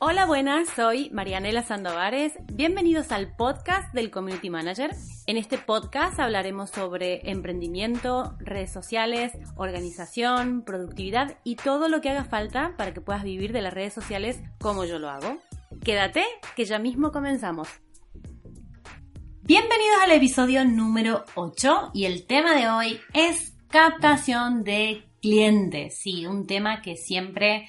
Hola, buenas, soy Marianela Sandovares. Bienvenidos al podcast del Community Manager. En este podcast hablaremos sobre emprendimiento, redes sociales, organización, productividad y todo lo que haga falta para que puedas vivir de las redes sociales como yo lo hago. Quédate, que ya mismo comenzamos. Bienvenidos al episodio número 8 y el tema de hoy es captación de clientes. Sí, un tema que siempre,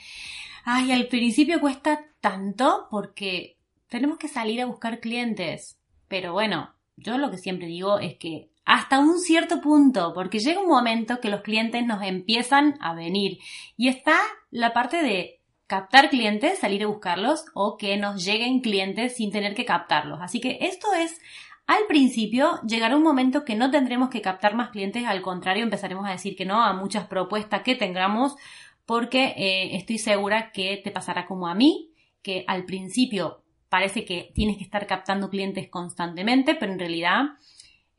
ay, al principio cuesta tanto porque tenemos que salir a buscar clientes. Pero bueno, yo lo que siempre digo es que hasta un cierto punto, porque llega un momento que los clientes nos empiezan a venir y está la parte de captar clientes, salir a buscarlos o que nos lleguen clientes sin tener que captarlos. Así que esto es al principio llegará un momento que no tendremos que captar más clientes, al contrario empezaremos a decir que no a muchas propuestas que tengamos porque eh, estoy segura que te pasará como a mí, que al principio parece que tienes que estar captando clientes constantemente, pero en realidad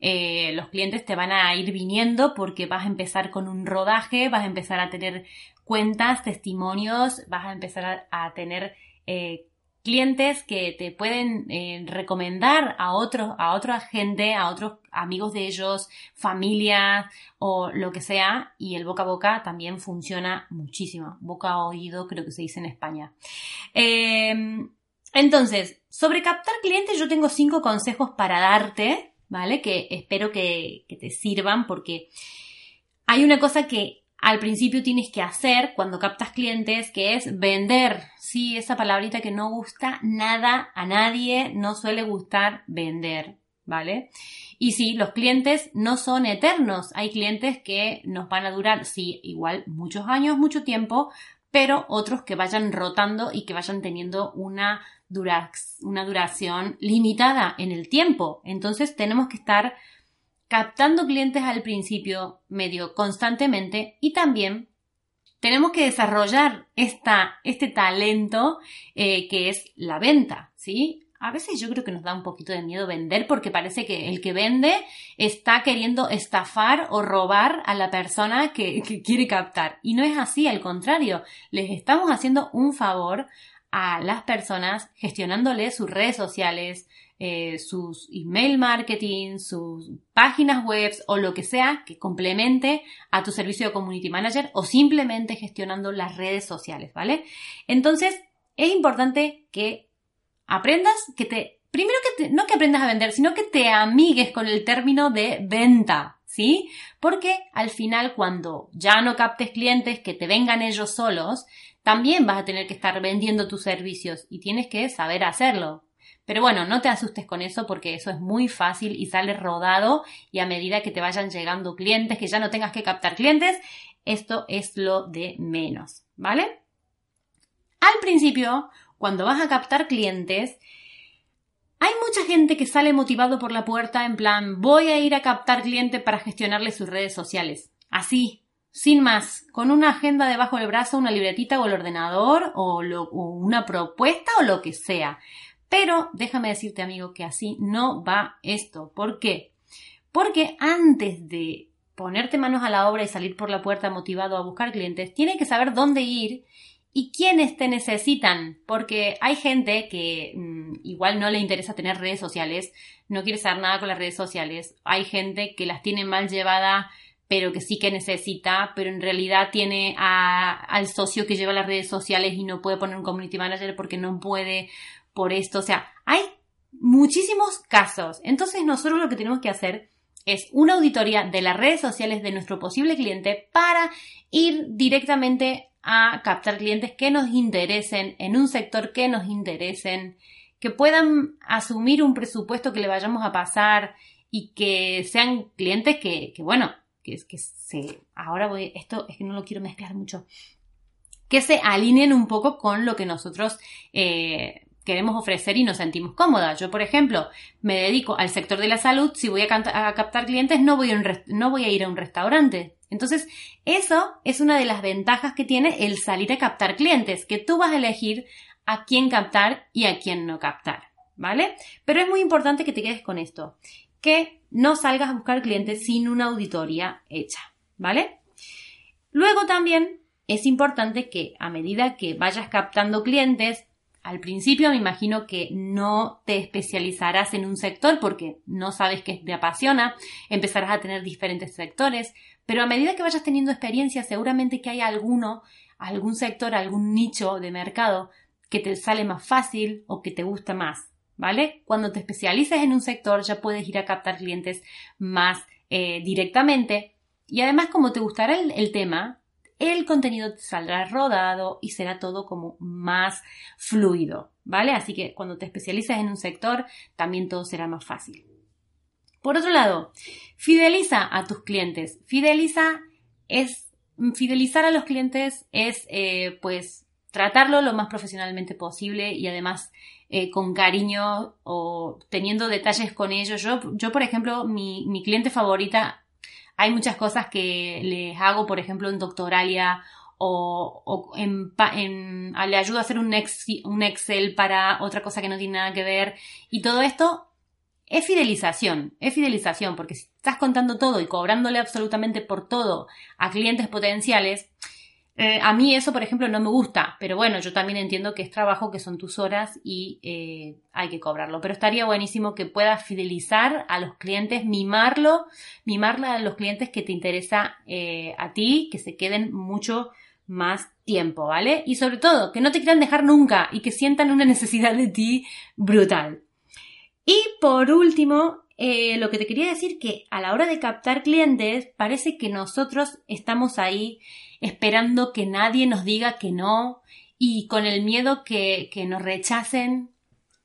eh, los clientes te van a ir viniendo porque vas a empezar con un rodaje, vas a empezar a tener cuentas, testimonios, vas a empezar a, tener eh, clientes que te pueden eh, recomendar a otros, a otra gente, a otros amigos de ellos, familia o lo que sea, y el boca a boca también funciona muchísimo. Boca a oído, creo que se dice en España. Em, entonces, sobre captar clientes, yo tengo cinco consejos para darte, ¿vale? Que espero que, que te sirvan porque hay una cosa que al principio tienes que hacer cuando captas clientes, que es vender. Sí, esa palabrita que no gusta nada a nadie, no suele gustar vender, ¿vale? Y sí, los clientes no son eternos. Hay clientes que nos van a durar, sí, igual muchos años, mucho tiempo, pero otros que vayan rotando y que vayan teniendo una, una duración limitada en el tiempo. Entonces tenemos que estar captando clientes al principio medio constantemente y también tenemos que desarrollar esta, este talento eh, que es la venta, ¿sí? A veces yo creo que nos da un poquito de miedo vender porque parece que el que vende está queriendo estafar o robar a la persona que, que quiere captar. Y no es así, al contrario, les estamos haciendo un favor a las personas gestionándoles sus redes sociales, eh, sus email marketing, sus páginas web o lo que sea que complemente a tu servicio de community manager o simplemente gestionando las redes sociales, ¿vale? Entonces, es importante que aprendas, que te, primero que no que aprendas a vender, sino que te amigues con el término de venta, ¿sí? Porque al final cuando ya no captes clientes que te vengan ellos solos, también vas a tener que estar vendiendo tus servicios y tienes que saber hacerlo. Pero bueno, no te asustes con eso porque eso es muy fácil y sale rodado y a medida que te vayan llegando clientes, que ya no tengas que captar clientes, esto es lo de menos, ¿vale? Al principio, cuando vas a captar clientes, hay mucha gente que sale motivado por la puerta en plan voy a ir a captar clientes para gestionarle sus redes sociales. Así, sin más, con una agenda debajo del brazo, una libretita o el ordenador o, una propuesta o lo que sea. Pero déjame decirte, amigo, que así no va esto. ¿Por qué? Porque antes de ponerte manos a la obra y salir por la puerta motivado a buscar clientes, tienes que saber dónde ir y quiénes te necesitan, porque hay gente que mm, igual no le interesa tener redes sociales, no quiere saber nada con las redes sociales, hay gente que las tiene mal llevada, pero que sí que necesita, pero en realidad tiene al socio que lleva las redes sociales y no puede poner un community manager porque no puede por esto. O sea, hay muchísimos casos. Entonces nosotros lo que tenemos que hacer es una auditoría de las redes sociales de nuestro posible cliente para ir directamente a captar clientes que nos interesen en un sector que nos interesen, que puedan asumir un presupuesto que le vayamos a pasar y que sean clientes que, bueno, que, que se, ahora voy, esto es que no lo quiero mezclar mucho, que se alineen un poco con lo que nosotros eh, queremos ofrecer y nos sentimos cómodas. Yo, por ejemplo, me dedico al sector de la salud, si voy a, captar clientes no voy, a no voy a ir a un restaurante. Entonces, eso es una de las ventajas que tiene el salir a captar clientes, que tú vas a elegir a quién captar y a quién no captar, ¿vale? Pero es muy importante que te quedes con esto, que no salgas a buscar clientes sin una auditoría hecha, ¿vale? Luego también es importante que a medida que vayas captando clientes, al principio me imagino que no te especializarás en un sector porque no sabes qué te apasiona, empezarás a tener diferentes sectores, pero a medida que vayas teniendo experiencia seguramente que hay alguno, algún sector, algún nicho de mercado que te sale más fácil o que te gusta más, ¿vale? Cuando te especialices en un sector ya puedes ir a captar clientes más eh, directamente y además como te gustará el tema, el contenido saldrá rodado y será todo como más fluido, ¿vale? Así que cuando te especializas en un sector, también todo será más fácil. Por otro lado, fideliza a tus clientes. Fideliza es, fidelizar a los clientes es, eh, pues, tratarlo lo más profesionalmente posible y además eh, con cariño o teniendo detalles con ellos. Yo, yo por ejemplo, mi, mi cliente favorita hay muchas cosas que les hago, por ejemplo, en Doctoralia o, en, le ayudo a hacer un, un Excel para otra cosa que no tiene nada que ver. Y todo esto es fidelización, es fidelización, porque si estás contando todo y cobrándole absolutamente por todo a clientes potenciales, eh, a mí eso, por ejemplo, no me gusta, pero bueno, yo también entiendo que es trabajo, que son tus horas y eh, hay que cobrarlo. Pero estaría buenísimo que puedas fidelizar a los clientes, mimarlo, mimarla a los clientes que te interesa eh, a ti, que se queden mucho más tiempo, ¿vale? Y sobre todo, que no te quieran dejar nunca y que sientan una necesidad de ti brutal. Y por último, lo que te quería decir que a la hora de captar clientes parece que nosotros estamos ahí esperando que nadie nos diga que no y con el miedo que, que nos rechacen.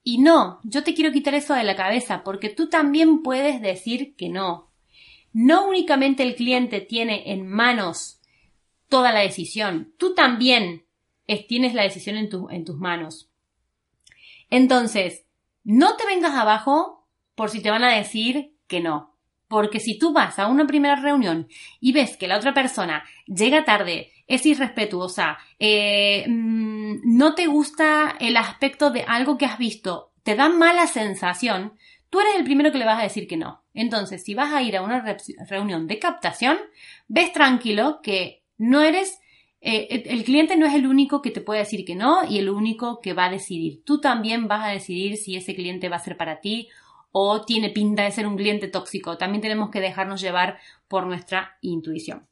Y no, yo te quiero quitar eso de la cabeza porque tú también puedes decir que no. No únicamente el cliente tiene en manos toda la decisión, tú también tienes la decisión en, en tus manos. Entonces, no te vengas abajo por si te van a decir que no. Porque si tú vas a una primera reunión y ves que la otra persona llega tarde, es irrespetuosa, eh, mm, no te gusta el aspecto de algo que has visto, te da mala sensación, tú eres el primero que le vas a decir que no. Entonces, si vas a ir a una reunión de captación, ves tranquilo que no eres eh, el cliente no es el único que te puede decir que no y el único que va a decidir. Tú también vas a decidir si ese cliente va a ser para ti o tiene pinta de ser un cliente tóxico. También tenemos que dejarnos llevar por nuestra intuición.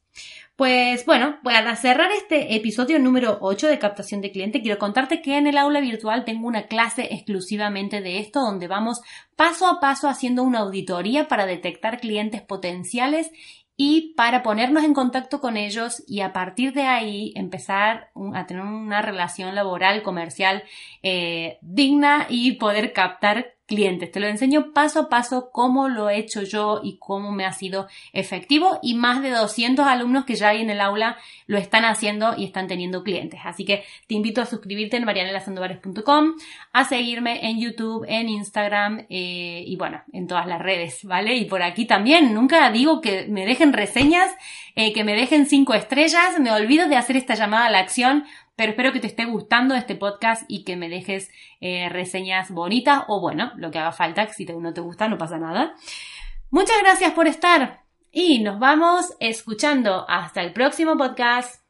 Pues bueno, para cerrar este episodio número 8 de captación de cliente, quiero contarte que en el aula virtual tengo una clase exclusivamente de esto, donde vamos paso a paso haciendo una auditoría para detectar clientes potenciales y para ponernos en contacto con ellos y a partir de ahí empezar a tener una relación laboral, comercial eh, digna y poder captar clientes. Te lo enseño paso a paso cómo lo he hecho yo y cómo me ha sido efectivo y más de 200 alumnos que ya hay en el aula lo están haciendo y están teniendo clientes. Así que te invito a suscribirte en marianelasandovares.com, a seguirme en YouTube, en Instagram eh, y bueno, en todas las redes, ¿vale? Y por aquí también, nunca digo que me dejen reseñas, eh, que me dejen cinco estrellas, me olvido de hacer esta llamada a la acción pero espero que te esté gustando este podcast y que me dejes eh, reseñas bonitas o bueno, lo que haga falta, que si no te gusta no pasa nada. Muchas gracias por estar y nos vamos escuchando hasta el próximo podcast.